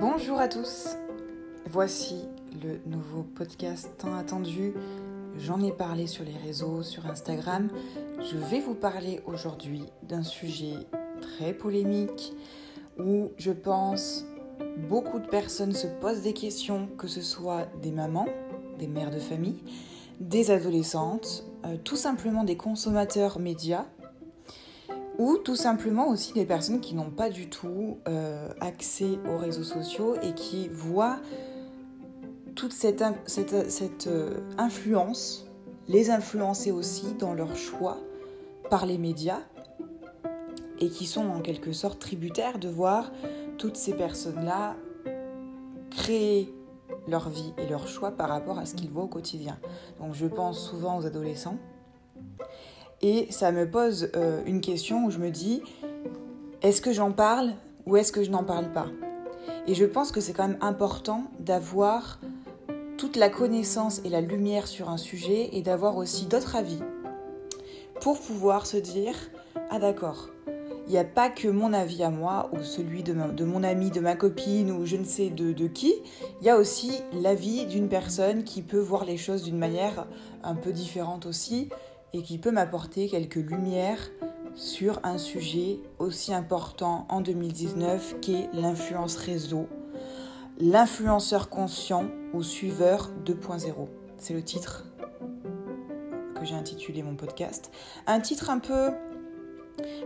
Bonjour à tous, voici le nouveau podcast tant attendu. J'en ai parlé sur les réseaux, sur Instagram. Je vais vous parler aujourd'hui d'un sujet très polémique où je pense beaucoup de personnes se posent des questions, que ce soit des mamans, des mères de famille, des adolescentes, euh, tout simplement des consommateurs médias ou tout simplement aussi des personnes qui n'ont pas du tout euh, accès aux réseaux sociaux et qui voient toute cette, euh, influence, les influencer aussi dans leur choix par les médias et qui sont en quelque sorte tributaires de voir toutes ces personnes-là créer leur vie et leur choix par rapport à ce qu'ils voient au quotidien. Donc je pense souvent aux adolescents et ça me pose euh, une question où je me dis, est-ce que j'en parle ou est-ce que je n'en parle pas? Et je pense que c'est quand même important d'avoir toute la connaissance et la lumière sur un sujet et d'avoir aussi d'autres avis pour pouvoir se dire, ah d'accord, il n'y a pas que mon avis à moi ou celui de, mon ami, de ma copine ou je ne sais de, de qui, il y a aussi l'avis d'une personne qui peut voir les choses d'une manière un peu différente aussi et qui peut m'apporter quelques lumières sur un sujet aussi important en 2019 qu'est l'influence réseau, l'influenceur conscient ou suiveur 2.0. C'est le titre que j'ai intitulé mon podcast. Un titre un peu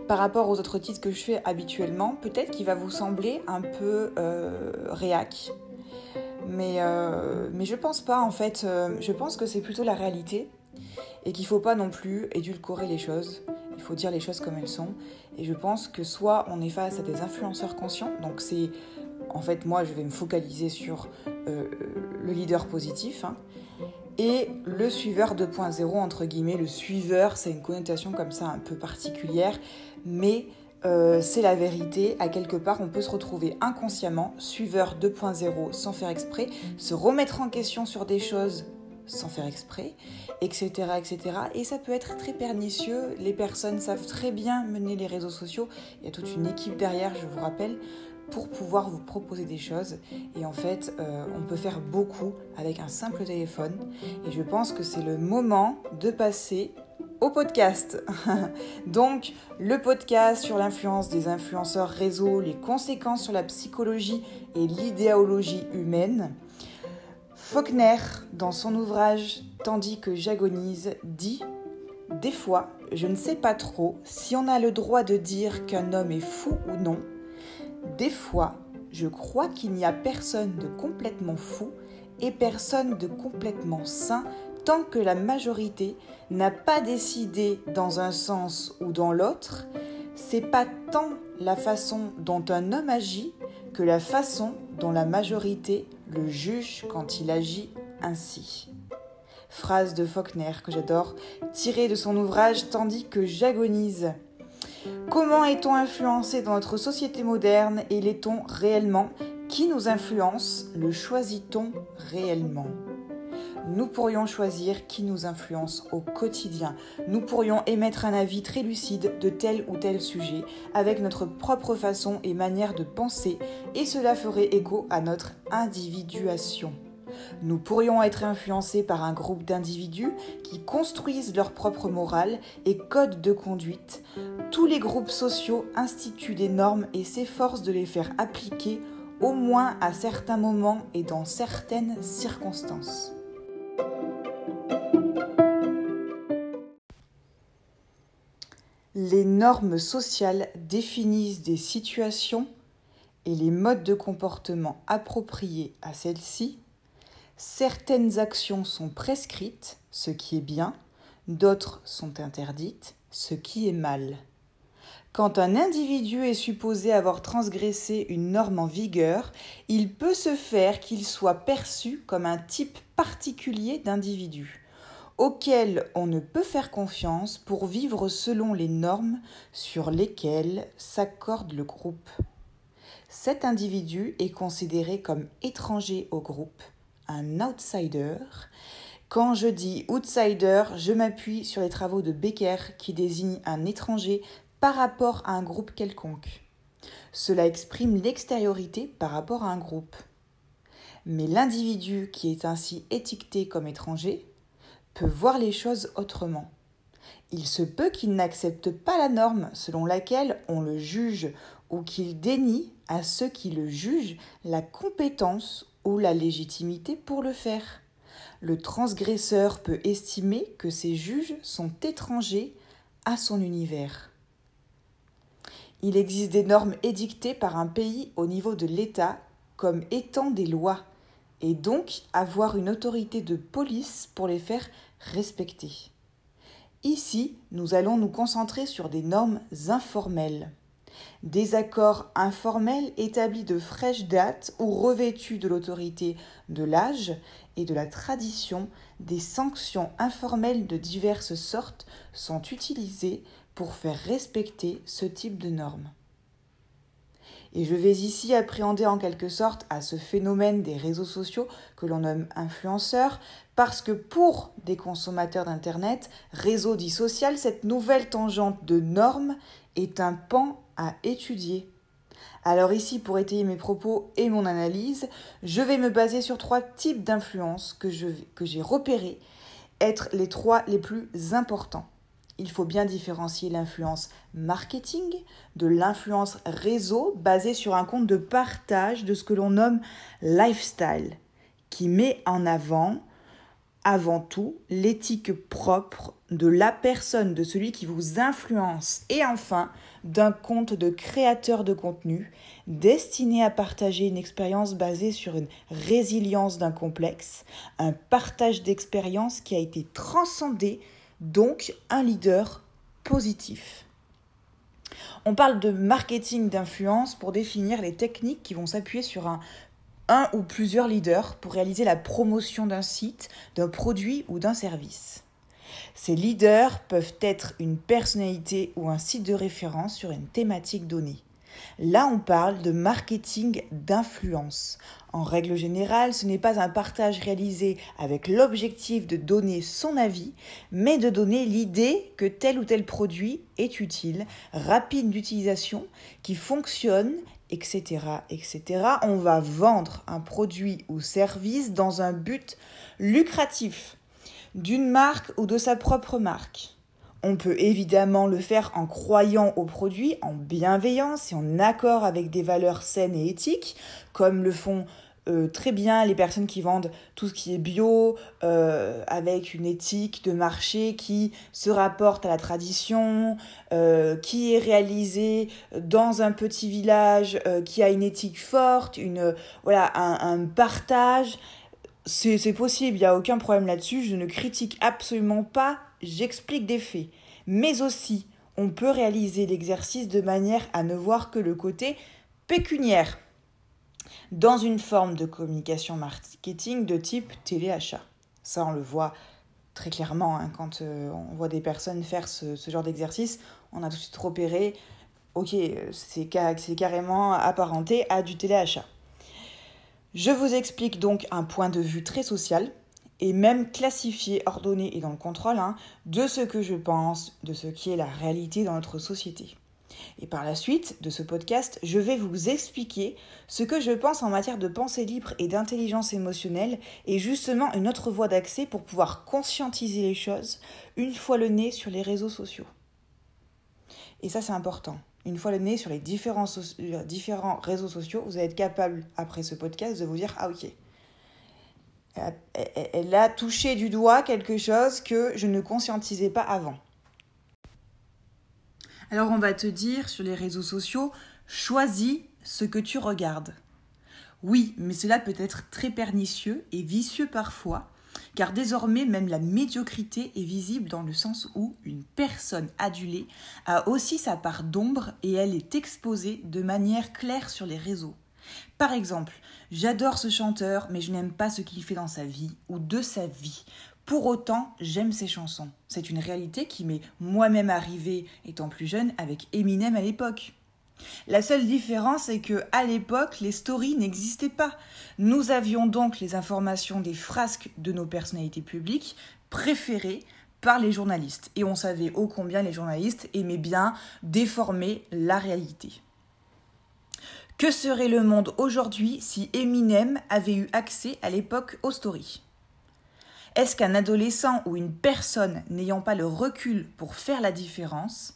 par rapport aux autres titres que je fais habituellement, peut-être qu'il va vous sembler un peu euh, réac. Mais, euh, mais je pense pas en fait, euh, je pense que c'est plutôt la réalité et qu'il ne faut pas non plus édulcorer les choses. Il faut dire les choses comme elles sont. Et je pense que soit on est face à des influenceurs conscients, donc c'est en fait moi je vais me focaliser sur euh, le leader positif, hein, et le suiveur 2.0 entre guillemets. Le suiveur, c'est une connotation comme ça un peu particulière, mais euh, c'est la vérité. À quelque part, on peut se retrouver inconsciemment suiveur 2.0 sans faire exprès, se remettre en question sur des choses sans faire exprès, etc., etc. Et ça peut être très pernicieux. Les personnes savent très bien mener les réseaux sociaux. Il y a toute une équipe derrière, je vous rappelle, pour pouvoir vous proposer des choses. Et en fait, euh, on peut faire beaucoup avec un simple téléphone. Et je pense que c'est le moment de passer au podcast. Donc, le podcast sur l'influence des influenceurs réseau, les conséquences sur la psychologie et l'idéologie humaine. Faulkner, dans son ouvrage Tandis que j'agonise, dit Des fois, je ne sais pas trop si on a le droit de dire qu'un homme est fou ou non. Des fois, je crois qu'il n'y a personne de complètement fou et personne de complètement sain tant que la majorité n'a pas décidé dans un sens ou dans l'autre. C'est pas tant la façon dont un homme agit que la façon dont la majorité le juge quand il agit ainsi. Phrase de Faulkner que j'adore, tirée de son ouvrage Tandis que j'agonise. Comment est-on influencé dans notre société moderne et l'est-on réellement? Qui nous influence? Le choisit-on réellement? Nous pourrions choisir qui nous influence au quotidien. Nous pourrions émettre un avis très lucide de tel ou tel sujet avec notre propre façon et manière de penser et cela ferait écho à notre individuation. Nous pourrions être influencés par un groupe d'individus qui construisent leur propre morale et code de conduite. Tous les groupes sociaux instituent des normes et s'efforcent de les faire appliquer au moins à certains moments et dans certaines circonstances. Les normes sociales définissent des situations et les modes de comportement appropriés à celles-ci. Certaines actions sont prescrites, ce qui est bien, d'autres sont interdites, ce qui est mal. Quand un individu est supposé avoir transgressé une norme en vigueur, il peut se faire qu'il soit perçu comme un type particulier d'individu auquel on ne peut faire confiance pour vivre selon les normes sur lesquelles s'accorde le groupe. Cet individu est considéré comme étranger au groupe, un outsider, Quand je dis outsider, je m'appuie sur les travaux de Becker qui désignent un étranger par rapport à un groupe quelconque. Cela exprime l'extériorité par rapport à un groupe. Mais l'individu qui est ainsi étiqueté comme étranger voir les choses autrement. Il se peut qu'il n'accepte pas la norme selon laquelle on le juge ou qu'il dénie à ceux qui le jugent la compétence ou la légitimité pour le faire. Le transgresseur peut estimer que ses juges sont étrangers à son univers. Il existe des normes édictées par un pays au niveau de l'État comme étant des lois, et donc avoir une autorité de police pour les faire respecter. Ici, nous allons nous concentrer sur des normes informelles. Des accords informels établis de fraîche date ou revêtus de l'autorité de l'âge et de la tradition, des sanctions informelles de diverses sortes sont utilisées pour faire respecter ce type de normes. Et je vais ici appréhender en quelque sorte à ce phénomène des réseaux sociaux que l'on nomme influenceurs, parce que pour des consommateurs d'Internet, réseau dit social, cette nouvelle tangente de normes est un pan à étudier. Alors ici, pour étayer mes propos et mon analyse, je vais me baser sur trois types d'influences que, que j'ai repérés être les trois les plus importants il faut bien différencier l'influence marketing de l'influence réseau basée sur un compte de partage de ce que l'on nomme lifestyle, qui met en avant avant tout l'éthique propre de la personne, de celui qui vous influence, et enfin d'un compte de créateur de contenu destiné à partager une expérience basée sur une résilience d'un complexe, un partage d'expérience qui a été transcendé donc un leader positif. On parle de marketing d'influence pour définir les techniques qui vont s'appuyer sur un, ou plusieurs leaders pour réaliser la promotion d'un site, d'un produit ou d'un service. Ces leaders peuvent être une personnalité ou un site de référence sur une thématique donnée. Là, on parle de marketing d'influence. En règle générale, ce n'est pas un partage réalisé avec l'objectif de donner son avis, mais de donner l'idée que tel ou tel produit est utile, rapide d'utilisation, qui fonctionne, etc., etc. On va vendre un produit ou service dans un but lucratif d'une marque ou de sa propre marque. On peut évidemment le faire en croyant au produit, en bienveillance et en accord avec des valeurs saines et éthiques, comme le font euh, très bien les personnes qui vendent tout ce qui est bio, euh, avec une éthique de marché qui se rapporte à la tradition, euh, qui est réalisée dans un petit village, qui a une éthique forte, une, voilà, un, un partage. C'est possible, il n'y a aucun problème là-dessus. Je ne critique absolument pas j'explique des faits. Mais aussi, on peut réaliser l'exercice de manière à ne voir que le côté pécuniaire dans une forme de communication marketing de type téléachat. Ça, on le voit très clairement hein, quand euh, on voit des personnes faire ce, genre d'exercice. On a tout de suite repéré, ok, c'est carrément apparenté à du téléachat. Je vous explique donc un point de vue très social et même classifié, ordonné et dans le contrôle hein, de ce que je pense, de ce qui est la réalité dans notre société. Et par la suite de ce podcast, je vais vous expliquer ce que je pense en matière de pensée libre et d'intelligence émotionnelle et justement une autre voie d'accès pour pouvoir conscientiser les choses une fois le nez sur les réseaux sociaux. Et ça c'est important. Une fois le nez sur les différents, euh, différents réseaux sociaux, vous allez être capable après ce podcast de vous dire ah ok, elle a touché du doigt quelque chose que je ne conscientisais pas avant. Alors on va te dire sur les réseaux sociaux, choisis ce que tu regardes. Oui, mais cela peut être très pernicieux et vicieux parfois, car désormais même la médiocrité est visible dans le sens où une personne adulée a aussi sa part d'ombre et elle est exposée de manière claire sur les réseaux. Par exemple, j'adore ce chanteur, mais je n'aime pas ce qu'il fait dans sa vie ou de sa vie. Pour autant, j'aime ses chansons. C'est une réalité qui m'est moi-même arrivée étant plus jeune avec Eminem à l'époque. La seule différence est que à l'époque, les stories n'existaient pas. Nous avions donc les informations des frasques de nos personnalités publiques préférées par les journalistes et on savait ô combien les journalistes aimaient bien déformer la réalité. Que serait le monde aujourd'hui si Eminem avait eu accès à l'époque aux stories? Est-ce qu'un adolescent ou une personne n'ayant pas le recul pour faire la différence,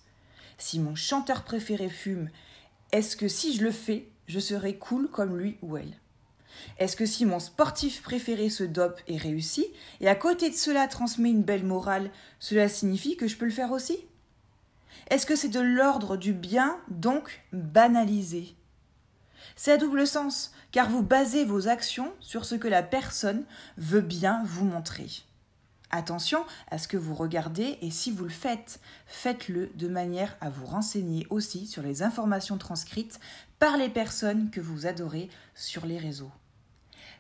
si mon chanteur préféré fume est-ce que si je le fais, je serai cool comme lui ou elle? Est-ce que si mon sportif préféré se dope et réussit, et à côté de cela transmet une belle morale, cela signifie que je peux le faire aussi? Est-ce que c'est de l'ordre du bien, donc banalisé? C'est à double sens, car vous basez vos actions sur ce que la personne veut bien vous montrer. Attention à ce que vous regardez et si vous le faites, faites-le de manière à vous renseigner aussi sur les informations transcrites par les personnes que vous adorez sur les réseaux.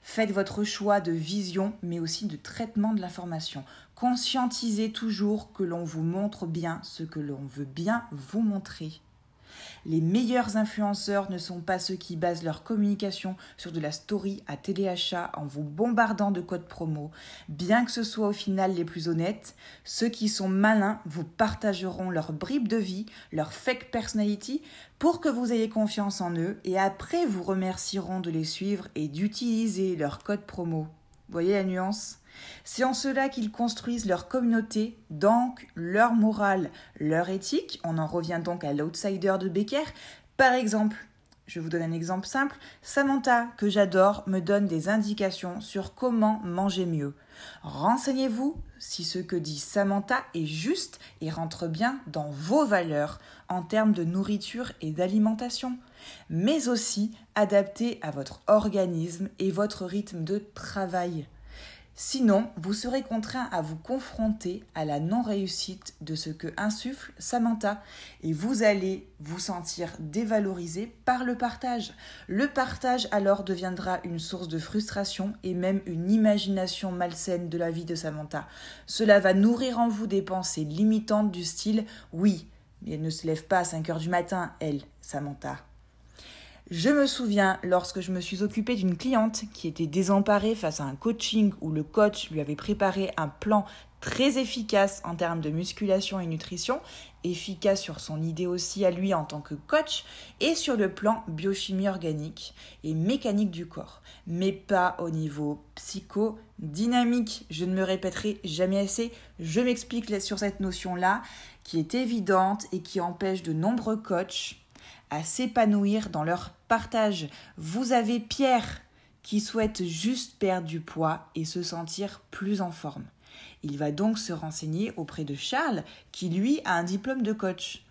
Faites votre choix de vision mais aussi de traitement de l'information. Conscientisez toujours que l'on vous montre bien ce que l'on veut bien vous montrer. Les meilleurs influenceurs ne sont pas ceux qui basent leur communication sur de la story à téléachat en vous bombardant de codes promo. Bien que ce soit au final les plus honnêtes, ceux qui sont malins vous partageront leur bribes de vie, leur fake personality pour que vous ayez confiance en eux et après vous remercieront de les suivre et d'utiliser leur code promo. Voyez la nuance? C'est en cela qu'ils construisent leur communauté, donc leur morale, leur éthique. On en revient donc à l'outsider de Becker. Par exemple, je vous donne un exemple simple. Samantha, que j'adore, me donne des indications sur comment manger mieux. Renseignez-vous si ce que dit Samantha est juste et rentre bien dans vos valeurs en termes de nourriture et d'alimentation, mais aussi adapté à votre organisme et votre rythme de travail. Sinon, vous serez contraint à vous confronter à la non-réussite de ce que insuffle Samantha et vous allez vous sentir dévalorisé par le partage. Le partage alors deviendra une source de frustration et même une imagination malsaine de la vie de Samantha. Cela va nourrir en vous des pensées limitantes du style oui, mais elle ne se lève pas à 5 heures du matin, elle, Samantha. Je me souviens lorsque je me suis occupée d'une cliente qui était désemparée face à un coaching où le coach lui avait préparé un plan très efficace en termes de musculation et nutrition, efficace sur son idée aussi à lui en tant que coach et sur le plan biochimie organique et mécanique du corps, mais pas au niveau psychodynamique. Je ne me répéterai jamais assez, je m'explique sur cette notion-là qui est évidente et qui empêche de nombreux coachs à s'épanouir dans leur partage. Vous avez Pierre qui souhaite juste perdre du poids et se sentir plus en forme. Il va donc se renseigner auprès de Charles qui lui a un diplôme de coach.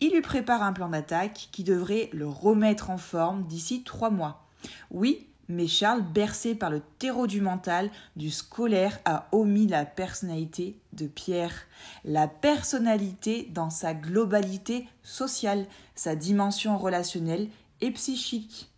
Il lui prépare un plan d'attaque qui devrait le remettre en forme d'ici trois mois. Oui, mais Charles, bercé par le terreau du mental, du scolaire, a omis la personnalité de Pierre. La personnalité dans sa globalité sociale, sa dimension relationnelle et psychique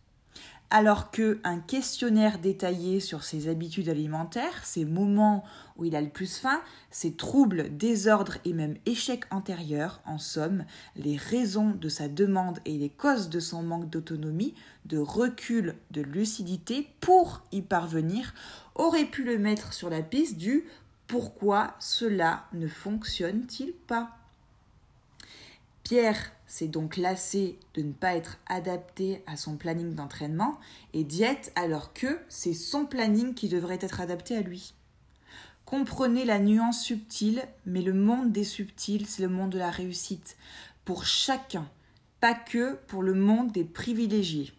alors que un questionnaire détaillé sur ses habitudes alimentaires, ses moments où il a le plus faim, ses troubles, désordres et même échecs antérieurs, en somme, les raisons de sa demande et les causes de son manque d'autonomie, de recul, de lucidité pour y parvenir, aurait pu le mettre sur la piste du pourquoi cela ne fonctionne-t-il pas? Pierre s'est donc lassé de ne pas être adapté à son planning d'entraînement et diète alors que c'est son planning qui devrait être adapté à lui. Comprenez la nuance subtile, mais le monde des subtils, c'est le monde de la réussite, pour chacun, pas que pour le monde des privilégiés.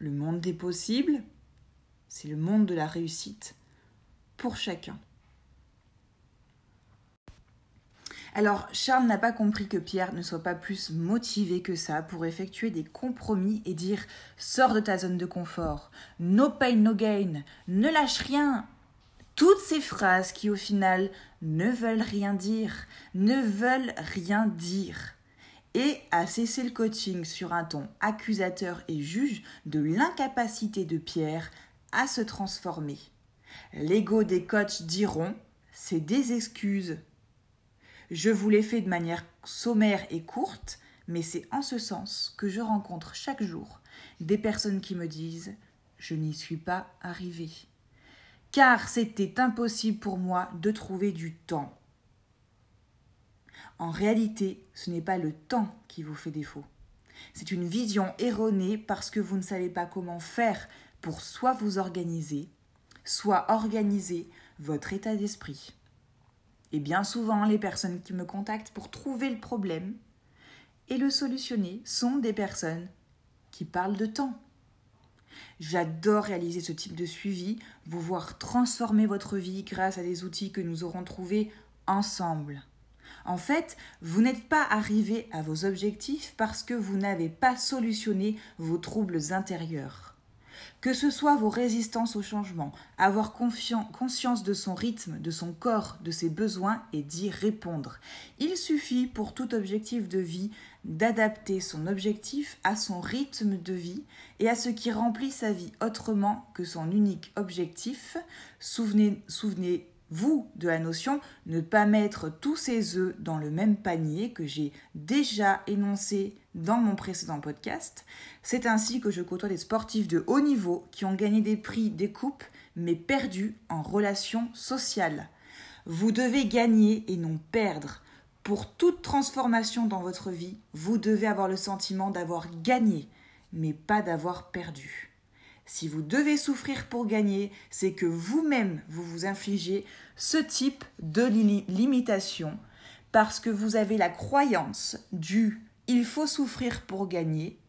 Le monde des possibles, c'est le monde de la réussite, pour chacun. Alors Charles n'a pas compris que Pierre ne soit pas plus motivé que ça pour effectuer des compromis et dire sors de ta zone de confort, no pain no gain, ne lâche rien. Toutes ces phrases qui au final ne veulent rien dire, ne veulent rien dire. Et à cesser le coaching sur un ton accusateur et juge de l'incapacité de Pierre à se transformer. L'ego des coachs diront c'est des excuses je vous l'ai fait de manière sommaire et courte, mais c'est en ce sens que je rencontre chaque jour des personnes qui me disent Je n'y suis pas arrivée. Car c'était impossible pour moi de trouver du temps. En réalité, ce n'est pas le temps qui vous fait défaut. C'est une vision erronée parce que vous ne savez pas comment faire pour soit vous organiser, soit organiser votre état d'esprit. Et bien souvent, les personnes qui me contactent pour trouver le problème et le solutionner sont des personnes qui parlent de temps. J'adore réaliser ce type de suivi, vous voir transformer votre vie grâce à des outils que nous aurons trouvés ensemble. En fait, vous n'êtes pas arrivé à vos objectifs parce que vous n'avez pas solutionné vos troubles intérieurs. Que ce soit vos résistances au changement, avoir conscience de son rythme, de son corps, de ses besoins et d'y répondre. Il suffit pour tout objectif de vie d'adapter son objectif à son rythme de vie et à ce qui remplit sa vie autrement que son unique objectif. Souvenez, souvenez vous, de la notion, ne pas mettre tous ses œufs dans le même panier que j'ai déjà énoncé dans mon précédent podcast. C'est ainsi que je côtoie des sportifs de haut niveau qui ont gagné des prix, des coupes, mais perdus en relations sociales. Vous devez gagner et non perdre. Pour toute transformation dans votre vie, vous devez avoir le sentiment d'avoir gagné, mais pas d'avoir perdu. Si vous devez souffrir pour gagner, c'est que vous-même, vous vous infligez ce type de limitation parce que vous avez la croyance du il faut souffrir pour gagner.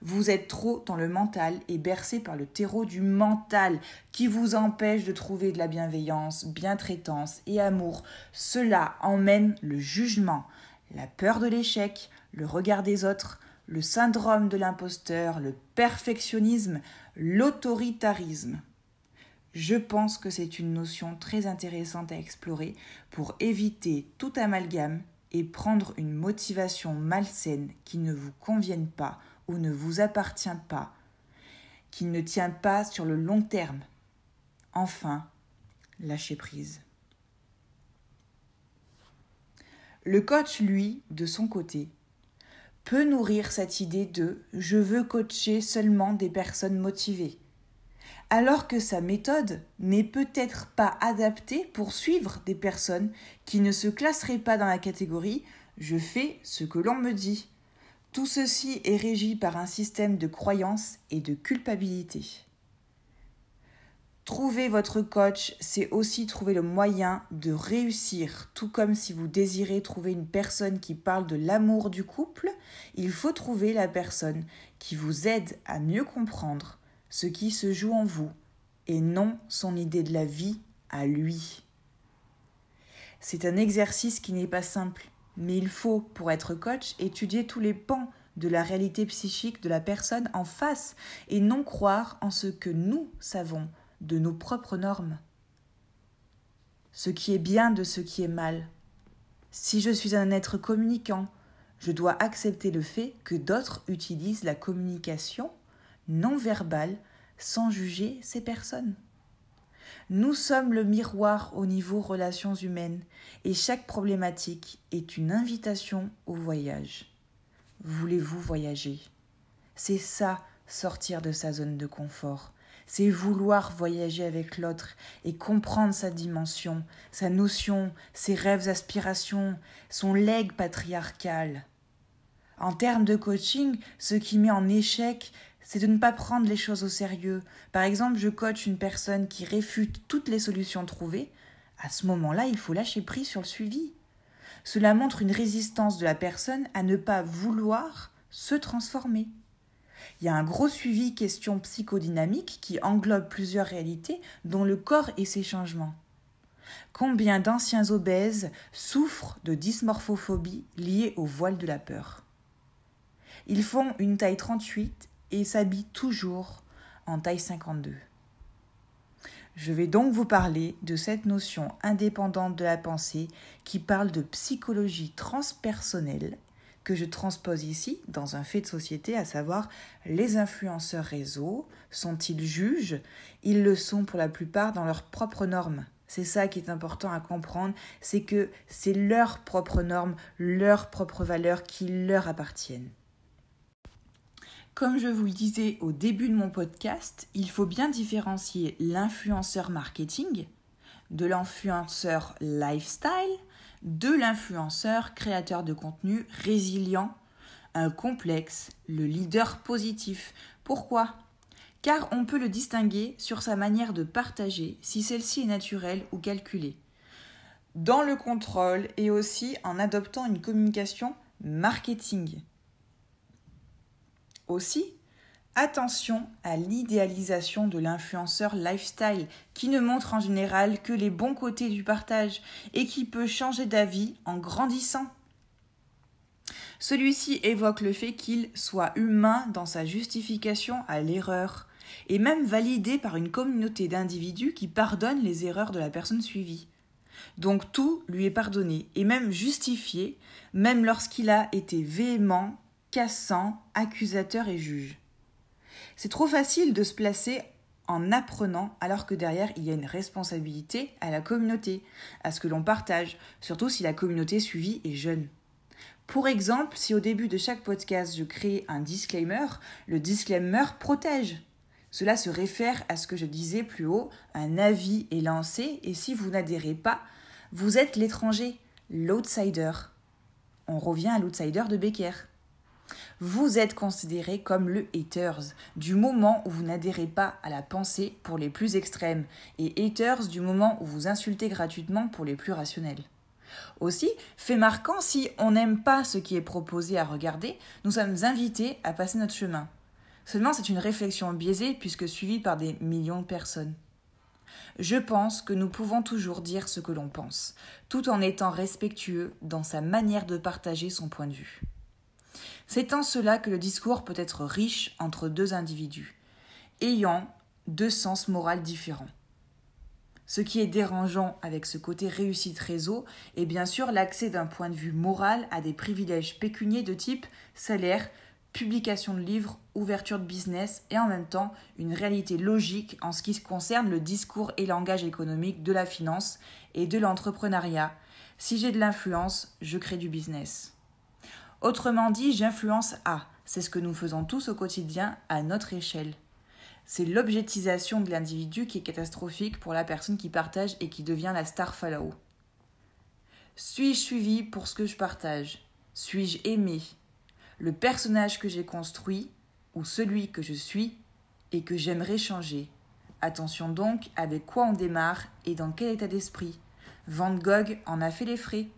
Vous êtes trop dans le mental et bercé par le terreau du mental qui vous empêche de trouver de la bienveillance, bientraitance et amour. Cela emmène le jugement, la peur de l'échec, le regard des autres, le syndrome de l'imposteur, le perfectionnisme, l'autoritarisme. Je pense que c'est une notion très intéressante à explorer pour éviter tout amalgame et prendre une motivation malsaine qui ne vous convienne pas ou ne vous appartient pas, qui ne tient pas sur le long terme. Enfin, lâcher prise. Le coach, lui, de son côté, peut nourrir cette idée de je veux coacher seulement des personnes motivées, alors que sa méthode n'est peut-être pas adaptée pour suivre des personnes qui ne se classeraient pas dans la catégorie je fais ce que l'on me dit. Tout ceci est régi par un système de croyance et de culpabilité. Trouver votre coach, c'est aussi trouver le moyen de réussir, tout comme si vous désirez trouver une personne qui parle de l'amour du couple, il faut trouver la personne qui vous aide à mieux comprendre ce qui se joue en vous et non son idée de la vie à lui. C'est un exercice qui n'est pas simple, mais il faut, pour être coach, étudier tous les pans de la réalité psychique de la personne en face et non croire en ce que nous savons de nos propres normes. Ce qui est bien de ce qui est mal. Si je suis un être communicant, je dois accepter le fait que d'autres utilisent la communication non verbale sans juger ces personnes. Nous sommes le miroir au niveau relations humaines et chaque problématique est une invitation au voyage. Voulez-vous voyager? C'est ça, sortir de sa zone de confort c'est vouloir voyager avec l'autre et comprendre sa dimension, sa notion, ses rêves, aspirations, son legs patriarcal. En termes de coaching, ce qui met en échec, c'est de ne pas prendre les choses au sérieux. Par exemple, je coach une personne qui réfute toutes les solutions trouvées. À ce moment-là, il faut lâcher prise sur le suivi. Cela montre une résistance de la personne à ne pas vouloir se transformer. Il y a un gros suivi question psychodynamique qui englobe plusieurs réalités, dont le corps et ses changements. Combien d'anciens obèses souffrent de dysmorphophobie liée au voile de la peur? Ils font une taille 38 et s'habillent toujours en taille 52. Je vais donc vous parler de cette notion indépendante de la pensée qui parle de psychologie transpersonnelle que je transpose ici dans un fait de société, à savoir les influenceurs réseaux sont-ils juges? Ils le sont pour la plupart dans leurs propres normes. C'est ça qui est important à comprendre, c'est que c'est leurs propres normes, leurs propres valeurs qui leur appartiennent. Comme je vous le disais au début de mon podcast, il faut bien différencier l'influenceur marketing de l'influenceur lifestyle, de l'influenceur créateur de contenu résilient, un complexe, le leader positif. Pourquoi? Car on peut le distinguer sur sa manière de partager, si celle-ci est naturelle ou calculée, dans le contrôle et aussi en adoptant une communication marketing. Aussi, attention à l'idéalisation de l'influenceur lifestyle qui ne montre en général que les bons côtés du partage et qui peut changer d'avis en grandissant. Celui-ci évoque le fait qu'il soit humain dans sa justification à l'erreur, et même validé par une communauté d'individus qui pardonnent les erreurs de la personne suivie. Donc tout lui est pardonné, et même justifié, même lorsqu'il a été véhément, cassant, accusateur et juge. C'est trop facile de se placer en apprenant alors que derrière il y a une responsabilité à la communauté, à ce que l'on partage, surtout si la communauté suivie est jeune. Pour exemple, si au début de chaque podcast je crée un disclaimer, le disclaimer protège. Cela se réfère à ce que je disais plus haut, un avis est lancé et si vous n'adhérez pas, vous êtes l'étranger, l'outsider. On revient à l'outsider de Becker. Vous êtes considéré comme le haters du moment où vous n'adhérez pas à la pensée pour les plus extrêmes et haters du moment où vous insultez gratuitement pour les plus rationnels. Aussi, fait marquant, si on n'aime pas ce qui est proposé à regarder, nous sommes invités à passer notre chemin. Seulement, c'est une réflexion biaisée puisque suivie par des millions de personnes. Je pense que nous pouvons toujours dire ce que l'on pense, tout en étant respectueux dans sa manière de partager son point de vue. C'est en cela que le discours peut être riche entre deux individus, ayant deux sens moraux différents. Ce qui est dérangeant avec ce côté réussite réseau est bien sûr l'accès d'un point de vue moral à des privilèges pécuniers de type salaire, publication de livres, ouverture de business et en même temps une réalité logique en ce qui concerne le discours et langage économique de la finance et de l'entrepreneuriat. Si j'ai de l'influence, je crée du business. Autrement dit, j'influence A. C'est ce que nous faisons tous au quotidien à notre échelle. C'est l'objectisation de l'individu qui est catastrophique pour la personne qui partage et qui devient la star follow. Suis-je suivi pour ce que je partage? Suis-je aimé? Le personnage que j'ai construit ou celui que je suis et que j'aimerais changer Attention donc avec quoi on démarre et dans quel état d'esprit. Van Gogh en a fait les frais.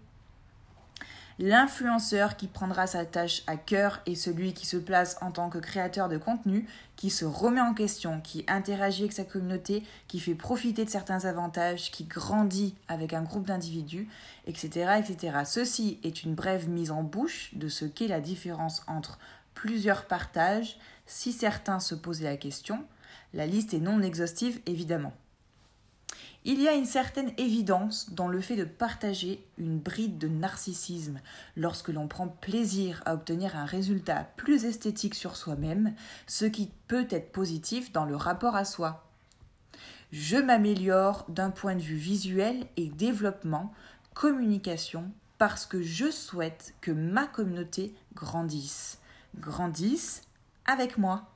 L'influenceur qui prendra sa tâche à cœur est celui qui se place en tant que créateur de contenu, qui se remet en question, qui interagit avec sa communauté, qui fait profiter de certains avantages, qui grandit avec un groupe d'individus, etc., etc. Ceci est une brève mise en bouche de ce qu'est la différence entre plusieurs partages, si certains se posaient la question. La liste est non exhaustive, évidemment. Il y a une certaine évidence dans le fait de partager une bride de narcissisme lorsque l'on prend plaisir à obtenir un résultat plus esthétique sur soi-même, ce qui peut être positif dans le rapport à soi. Je m'améliore d'un point de vue visuel et développement, communication, parce que je souhaite que ma communauté grandisse. Grandisse avec moi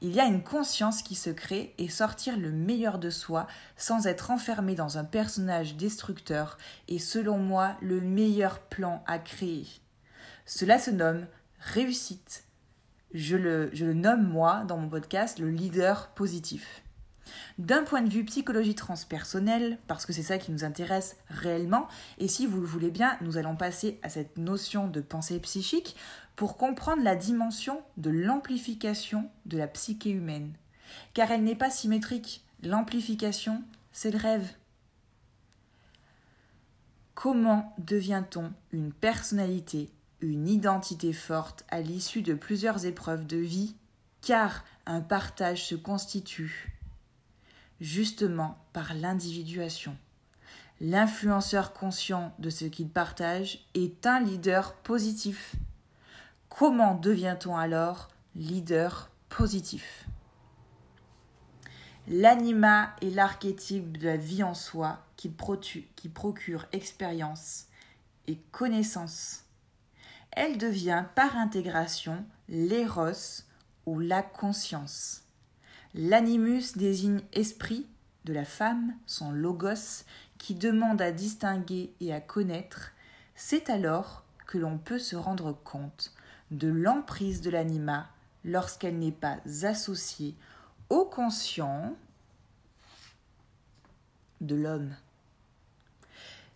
il y a une conscience qui se crée et sortir le meilleur de soi sans être enfermé dans un personnage destructeur est selon moi le meilleur plan à créer. Cela se nomme réussite. Je le, je le nomme moi dans mon podcast le leader positif. D'un point de vue psychologie transpersonnelle, parce que c'est ça qui nous intéresse réellement, et si vous le voulez bien, nous allons passer à cette notion de pensée psychique pour comprendre la dimension de l'amplification de la psyché humaine. Car elle n'est pas symétrique. L'amplification, c'est le rêve. Comment devient-on une personnalité, une identité forte à l'issue de plusieurs épreuves de vie? Car un partage se constitue justement par l'individuation. L'influenceur conscient de ce qu'il partage est un leader positif. Comment devient-on alors leader positif? L'anima est l'archétype de la vie en soi qui, procure expérience et connaissance. Elle devient par intégration l'éros ou la conscience. L'animus désigne esprit de la femme, son logos, qui demande à distinguer et à connaître. C'est alors que l'on peut se rendre compte de l'emprise de l'anima lorsqu'elle n'est pas associée au conscient de l'homme.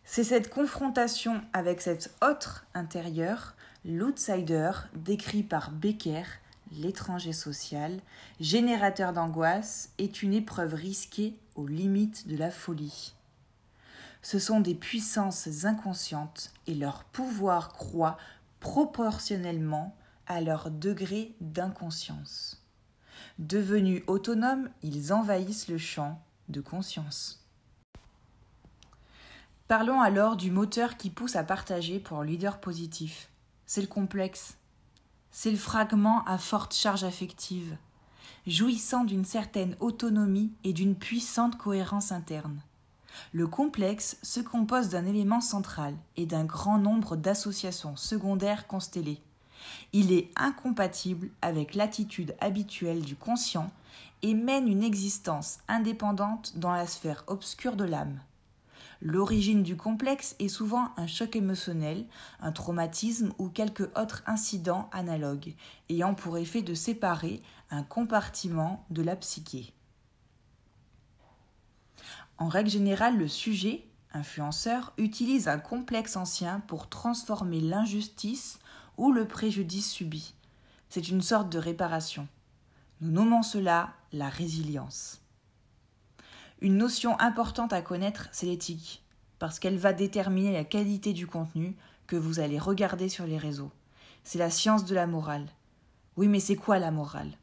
C'est cette confrontation avec cet autre intérieur, l'outsider, décrit par Becker, l'étranger social, générateur d'angoisse, est une épreuve risquée aux limites de la folie. Ce sont des puissances inconscientes et leur pouvoir croît proportionnellement à leur degré d'inconscience. Devenus autonomes, ils envahissent le champ de conscience. Parlons alors du moteur qui pousse à partager pour leader positif. C'est le complexe. C'est le fragment à forte charge affective, jouissant d'une certaine autonomie et d'une puissante cohérence interne. Le complexe se compose d'un élément central et d'un grand nombre d'associations secondaires constellées. Il est incompatible avec l'attitude habituelle du conscient et mène une existence indépendante dans la sphère obscure de l'âme. L'origine du complexe est souvent un choc émotionnel, un traumatisme ou quelque autre incident analogue, ayant pour effet de séparer un compartiment de la psyché. En règle générale, le sujet, influenceur, utilise un complexe ancien pour transformer l'injustice ou le préjudice subi. C'est une sorte de réparation. Nous nommons cela la résilience. Une notion importante à connaître, c'est l'éthique, parce qu'elle va déterminer la qualité du contenu que vous allez regarder sur les réseaux. C'est la science de la morale. Oui, mais c'est quoi la morale?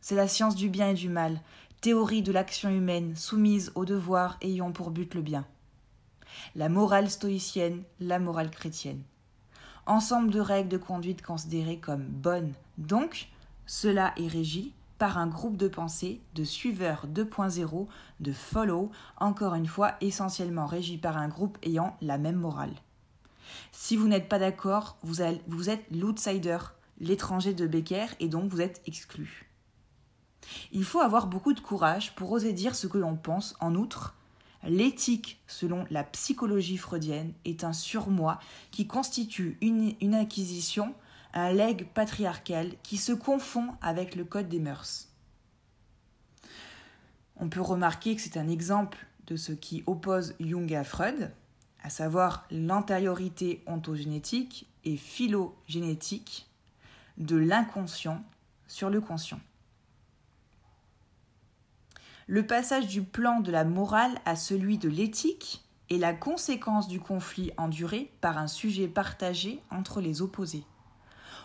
C'est la science du bien et du mal, théorie de l'action humaine soumise aux devoirs ayant pour but le bien. La morale stoïcienne, la morale chrétienne ensemble de règles de conduite considérées comme bonnes. Donc, cela est régi par un groupe de pensée, de suiveurs 2.0, de follow, encore une fois essentiellement régi par un groupe ayant la même morale. Si vous n'êtes pas d'accord, vous êtes l'outsider, l'étranger de Becker, et donc vous êtes exclu. Il faut avoir beaucoup de courage pour oser dire ce que l'on pense, en outre, L'éthique, selon la psychologie freudienne, est un surmoi qui constitue une, acquisition, un legs patriarcal qui se confond avec le code des mœurs. On peut remarquer que c'est un exemple de ce qui oppose Jung à Freud, à savoir l'antériorité ontogénétique et phylogénétique de l'inconscient sur le conscient. Le passage du plan de la morale à celui de l'éthique est la conséquence du conflit enduré par un sujet partagé entre les opposés.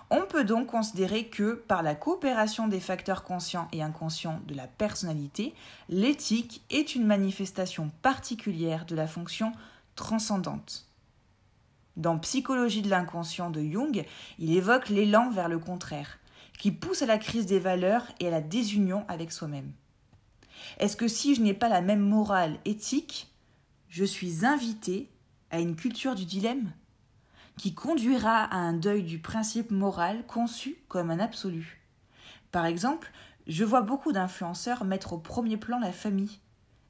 On peut donc considérer que, par la coopération des facteurs conscients et inconscients de la personnalité, l'éthique est une manifestation particulière de la fonction transcendante. Dans Psychologie de l'inconscient de Jung, il évoque l'élan vers le contraire, qui pousse à la crise des valeurs et à la désunion avec soi-même. Est-ce que si je n'ai pas la même morale éthique, je suis invité à une culture du dilemme qui conduira à un deuil du principe moral conçu comme un absolu? Par exemple, je vois beaucoup d'influenceurs mettre au premier plan la famille.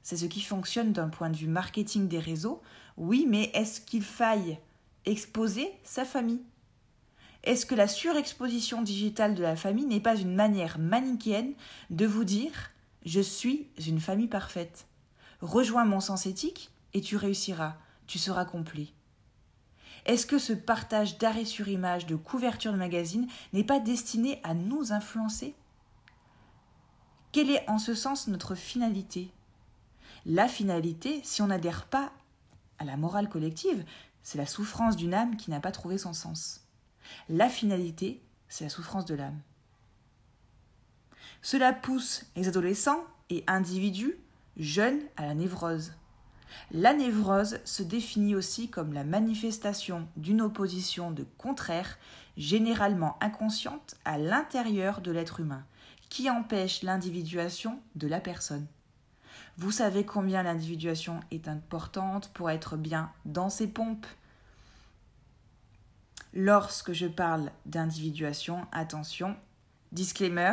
C'est ce qui fonctionne d'un point de vue marketing des réseaux. Oui, mais est-ce qu'il faille exposer sa famille? Est-ce que la surexposition digitale de la famille n'est pas une manière manichéenne de vous dire je suis une famille parfaite. Rejoins mon sens éthique et tu réussiras, tu seras complet. Est-ce que ce partage d'arrêt sur image, de couverture de magazine, n'est pas destiné à nous influencer? Quelle est en ce sens notre finalité? La finalité, si on n'adhère pas à la morale collective, c'est la souffrance d'une âme qui n'a pas trouvé son sens. La finalité, c'est la souffrance de l'âme. Cela pousse les adolescents et individus jeunes à la névrose. La névrose se définit aussi comme la manifestation d'une opposition de contraires, généralement inconsciente, à l'intérieur de l'être humain, qui empêche l'individuation de la personne. Vous savez combien l'individuation est importante pour être bien dans ses pompes. Lorsque je parle d'individuation, attention, disclaimer,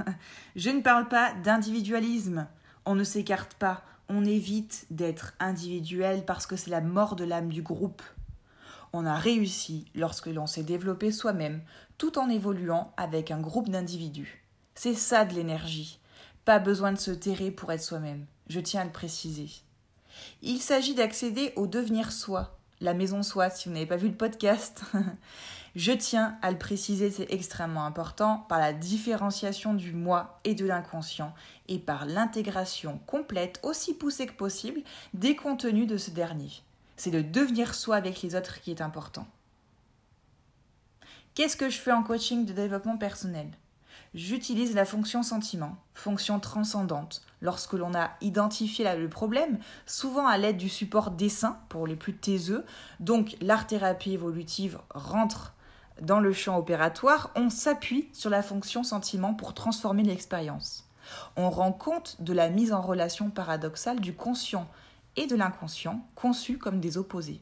je ne parle pas d'individualisme. On ne s'écarte pas, on évite d'être individuel parce que c'est la mort de l'âme du groupe. On a réussi lorsque l'on s'est développé soi-même tout en évoluant avec un groupe d'individus. C'est ça de l'énergie. Pas besoin de se terrer pour être soi-même. Je tiens à le préciser. Il s'agit d'accéder au devenir soi, la maison soi, si vous n'avez pas vu le podcast. Je tiens à le préciser, c'est extrêmement important, par la différenciation du moi et de l'inconscient, et par l'intégration complète, aussi poussée que possible, des contenus de ce dernier. C'est le devenir soi avec les autres qui est important. Qu'est-ce que je fais en coaching de développement personnel? J'utilise la fonction sentiment, fonction transcendante, lorsque l'on a identifié le problème, souvent à l'aide du support dessin pour les plus taiseux. Donc l'art-thérapie évolutive rentre dans le champ opératoire, on s'appuie sur la fonction sentiment pour transformer l'expérience. On rend compte de la mise en relation paradoxale du conscient et de l'inconscient conçus comme des opposés.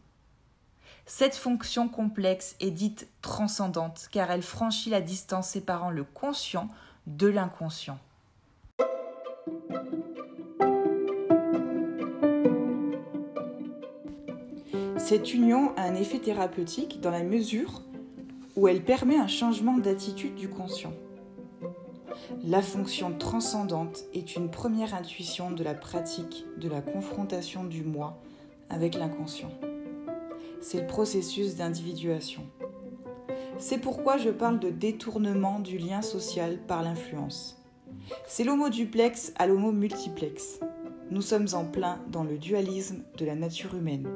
Cette fonction complexe est dite transcendante car elle franchit la distance séparant le conscient de l'inconscient. Cette union a un effet thérapeutique dans la mesure où elle permet un changement d'attitude du conscient. La fonction transcendante est une première intuition de la pratique de la confrontation du moi avec l'inconscient c'est le processus d'individuation. C'est pourquoi je parle de détournement du lien social par l'influence. C'est l'homo duplex à l'homo multiplex. Nous sommes en plein dans le dualisme de la nature humaine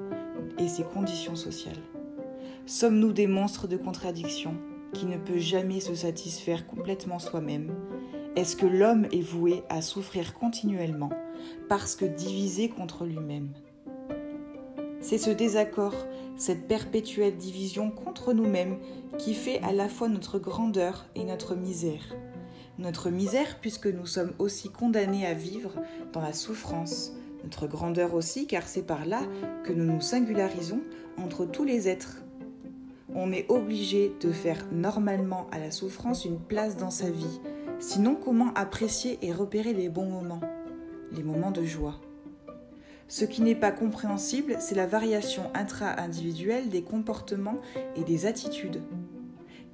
et ses conditions sociales. Sommes-nous des monstres de contradiction qui ne peut jamais se satisfaire complètement soi-même? Est-ce que l'homme est voué à souffrir continuellement parce que divisé contre lui-même? C'est ce désaccord cette perpétuelle division contre nous-mêmes qui fait à la fois notre grandeur et notre misère. Notre misère puisque nous sommes aussi condamnés à vivre dans la souffrance, notre grandeur aussi car c'est par là que nous nous singularisons entre tous les êtres. On est obligé de faire normalement à la souffrance une place dans sa vie, sinon comment apprécier et repérer les bons moments, les moments de joie? Ce qui n'est pas compréhensible, c'est la variation intra-individuelle des comportements et des attitudes,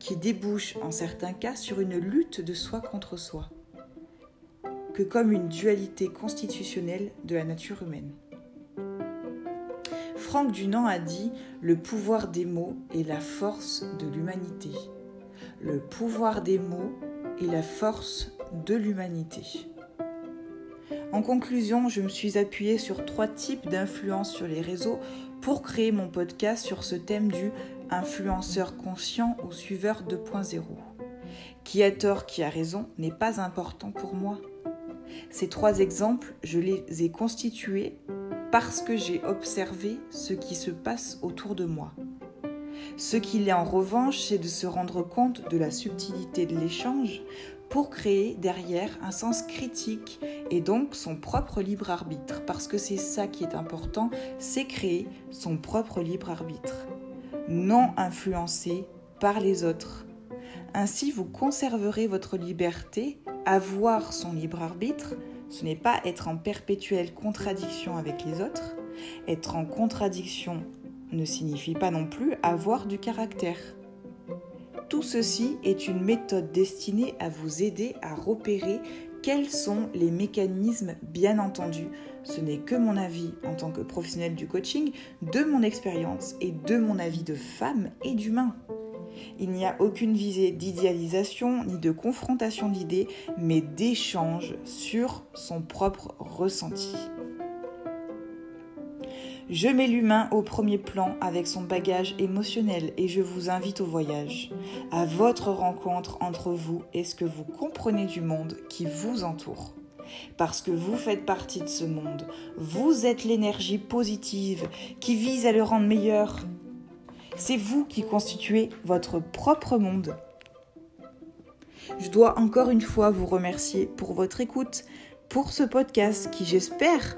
qui débouche en certains cas sur une lutte de soi contre soi, que comme une dualité constitutionnelle de la nature humaine. Franck Dunant a dit Le pouvoir des mots est la force de l'humanité. Le pouvoir des mots est la force de l'humanité. En conclusion, je me suis appuyée sur trois types d'influence sur les réseaux pour créer mon podcast sur ce thème du influenceur conscient ou suiveur 2.0. Qui a tort, qui a raison n'est pas important pour moi. Ces trois exemples, je les ai constitués parce que j'ai observé ce qui se passe autour de moi. Ce qu'il est en revanche, c'est de se rendre compte de la subtilité de l'échange pour créer derrière un sens critique et donc son propre libre arbitre. Parce que c'est ça qui est important, c'est créer son propre libre arbitre, non influencé par les autres. Ainsi, vous conserverez votre liberté, avoir son libre arbitre, ce n'est pas être en perpétuelle contradiction avec les autres. Être en contradiction ne signifie pas non plus avoir du caractère. Tout ceci est une méthode destinée à vous aider à repérer quels sont les mécanismes, bien entendu. Ce n'est que mon avis en tant que professionnel du coaching, de mon expérience et de mon avis de femme et d'humain. Il n'y a aucune visée d'idéalisation ni de confrontation d'idées, mais d'échange sur son propre ressenti. Je mets l'humain au premier plan avec son bagage émotionnel et je vous invite au voyage, à votre rencontre entre vous et ce que vous comprenez du monde qui vous entoure. Parce que vous faites partie de ce monde, vous êtes l'énergie positive qui vise à le rendre meilleur. C'est vous qui constituez votre propre monde. Je dois encore une fois vous remercier pour votre écoute pour ce podcast qui, j'espère,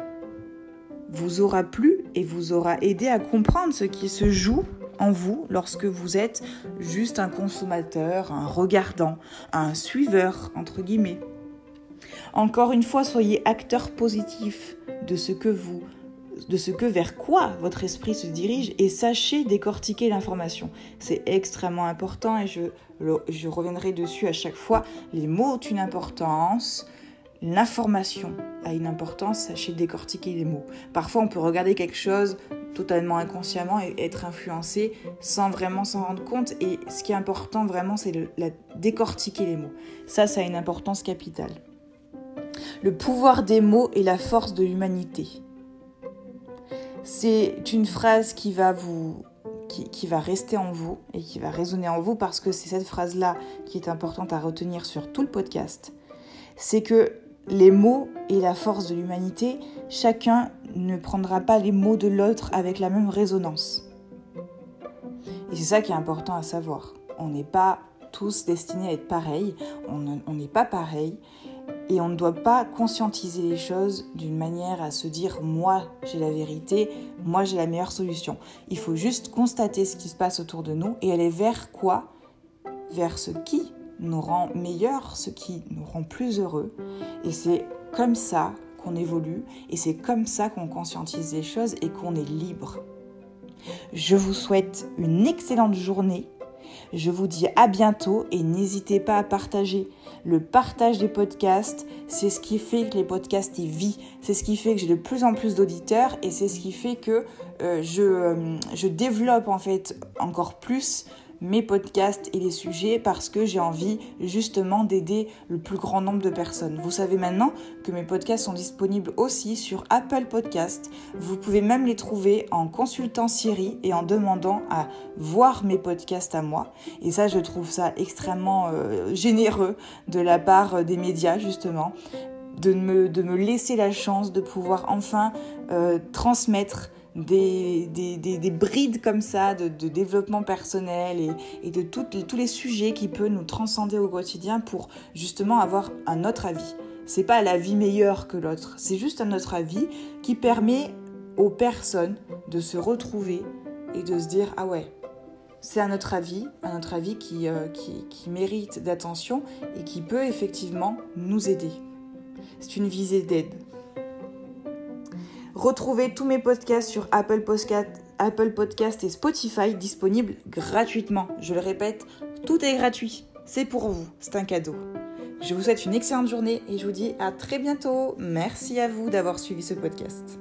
vous aura plu et vous aura aidé à comprendre ce qui se joue en vous lorsque vous êtes juste un consommateur, un regardant, un suiveur, entre guillemets. Encore une fois, soyez acteur positif de ce que vous de ce que vers quoi votre esprit se dirige et sachez décortiquer l'information. C'est extrêmement important et je, reviendrai dessus à chaque fois. Les mots ont une importance, l'information a une importance, sachez décortiquer les mots. Parfois on peut regarder quelque chose totalement inconsciemment et être influencé sans vraiment s'en rendre compte et ce qui est important vraiment c'est de décortiquer les mots. Ça, ça a une importance capitale. Le pouvoir des mots et la force de l'humanité. C'est une phrase qui va vous qui, va rester en vous et qui va résonner en vous parce que c'est cette phrase-là qui est importante à retenir sur tout le podcast. C'est que les mots et la force de l'humanité, chacun ne prendra pas les mots de l'autre avec la même résonance. Et c'est ça qui est important à savoir. On n'est pas tous destinés à être pareils, on n'est pas pareil, et on ne doit pas conscientiser les choses d'une manière à se dire moi j'ai la vérité, moi j'ai la meilleure solution. Il faut juste constater ce qui se passe autour de nous et aller vers quoi? Vers ce qui nous rend meilleurs, ce qui nous rend plus heureux. Et c'est comme ça qu'on évolue et c'est comme ça qu'on conscientise les choses et qu'on est libre. Je vous souhaite une excellente journée je vous dis à bientôt et n'hésitez pas à partager. Le partage des podcasts, c'est ce qui fait que les podcasts y vivent. C'est ce qui fait que j'ai de plus en plus d'auditeurs et c'est ce qui fait que euh, je, euh, je développe en fait encore plus mes podcasts et les sujets parce que j'ai envie justement d'aider le plus grand nombre de personnes. Vous savez maintenant que mes podcasts sont disponibles aussi sur Apple Podcasts. Vous pouvez même les trouver en consultant Siri et en demandant à voir mes podcasts à moi. Et ça, je trouve ça extrêmement euh, généreux de la part des médias justement. De me, laisser la chance de pouvoir enfin euh, transmettre des, des, brides comme ça de, développement personnel et, de tous les sujets qui peuvent nous transcender au quotidien pour justement avoir un autre avis. C'est pas la vie meilleure que l'autre, c'est juste un autre avis qui permet aux personnes de se retrouver et de se dire ah ouais, c'est un autre avis, un autre avis qui, euh, qui, qui mérite d'attention et qui peut effectivement nous aider. C'est une visée d'aide. Retrouvez tous mes podcasts sur Apple Podcasts Podcast et Spotify disponibles gratuitement. Je le répète, tout est gratuit. C'est pour vous, c'est un cadeau. Je vous souhaite une excellente journée et je vous dis à très bientôt. Merci à vous d'avoir suivi ce podcast.